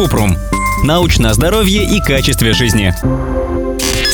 Купрум. Научное здоровье и качестве жизни.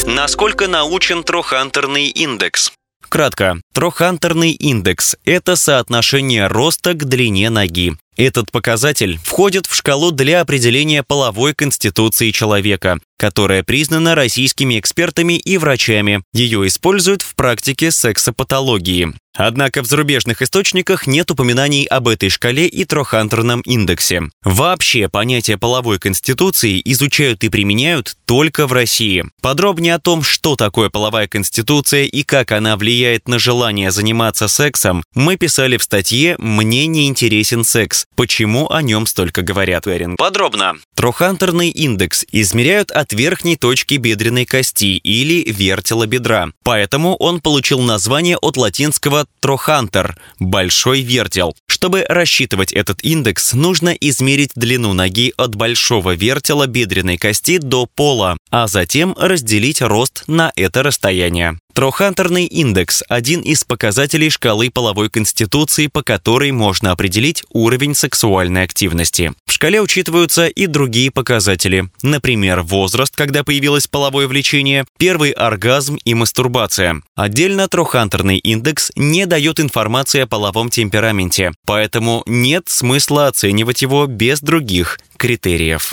Насколько научен трохантерный индекс? Кратко, трохантерный индекс – это соотношение роста к длине ноги. Этот показатель входит в шкалу для определения половой конституции человека, которая признана российскими экспертами и врачами. Ее используют в практике сексопатологии. Однако в зарубежных источниках нет упоминаний об этой шкале и трохантерном индексе. Вообще понятие половой конституции изучают и применяют только в России. Подробнее о том, что такое половая конституция и как она влияет на желание заниматься сексом, мы писали в статье «Мне не интересен секс. Почему о нем столько говорят?» Подробно. Трохантерный индекс измеряют от верхней точки бедренной кости или вертела бедра. Поэтому он получил название от латинского трохантер – большой вертел. Чтобы рассчитывать этот индекс, нужно измерить длину ноги от большого вертела бедренной кости до пола, а затем разделить рост на это расстояние. Трохантерный индекс – один из показателей шкалы половой конституции, по которой можно определить уровень сексуальной активности. В шкале учитываются и другие показатели, например, возраст, когда появилось половое влечение, первый оргазм и мастурбация. Отдельно трохантерный индекс не дает информации о половом темпераменте, поэтому нет смысла оценивать его без других критериев.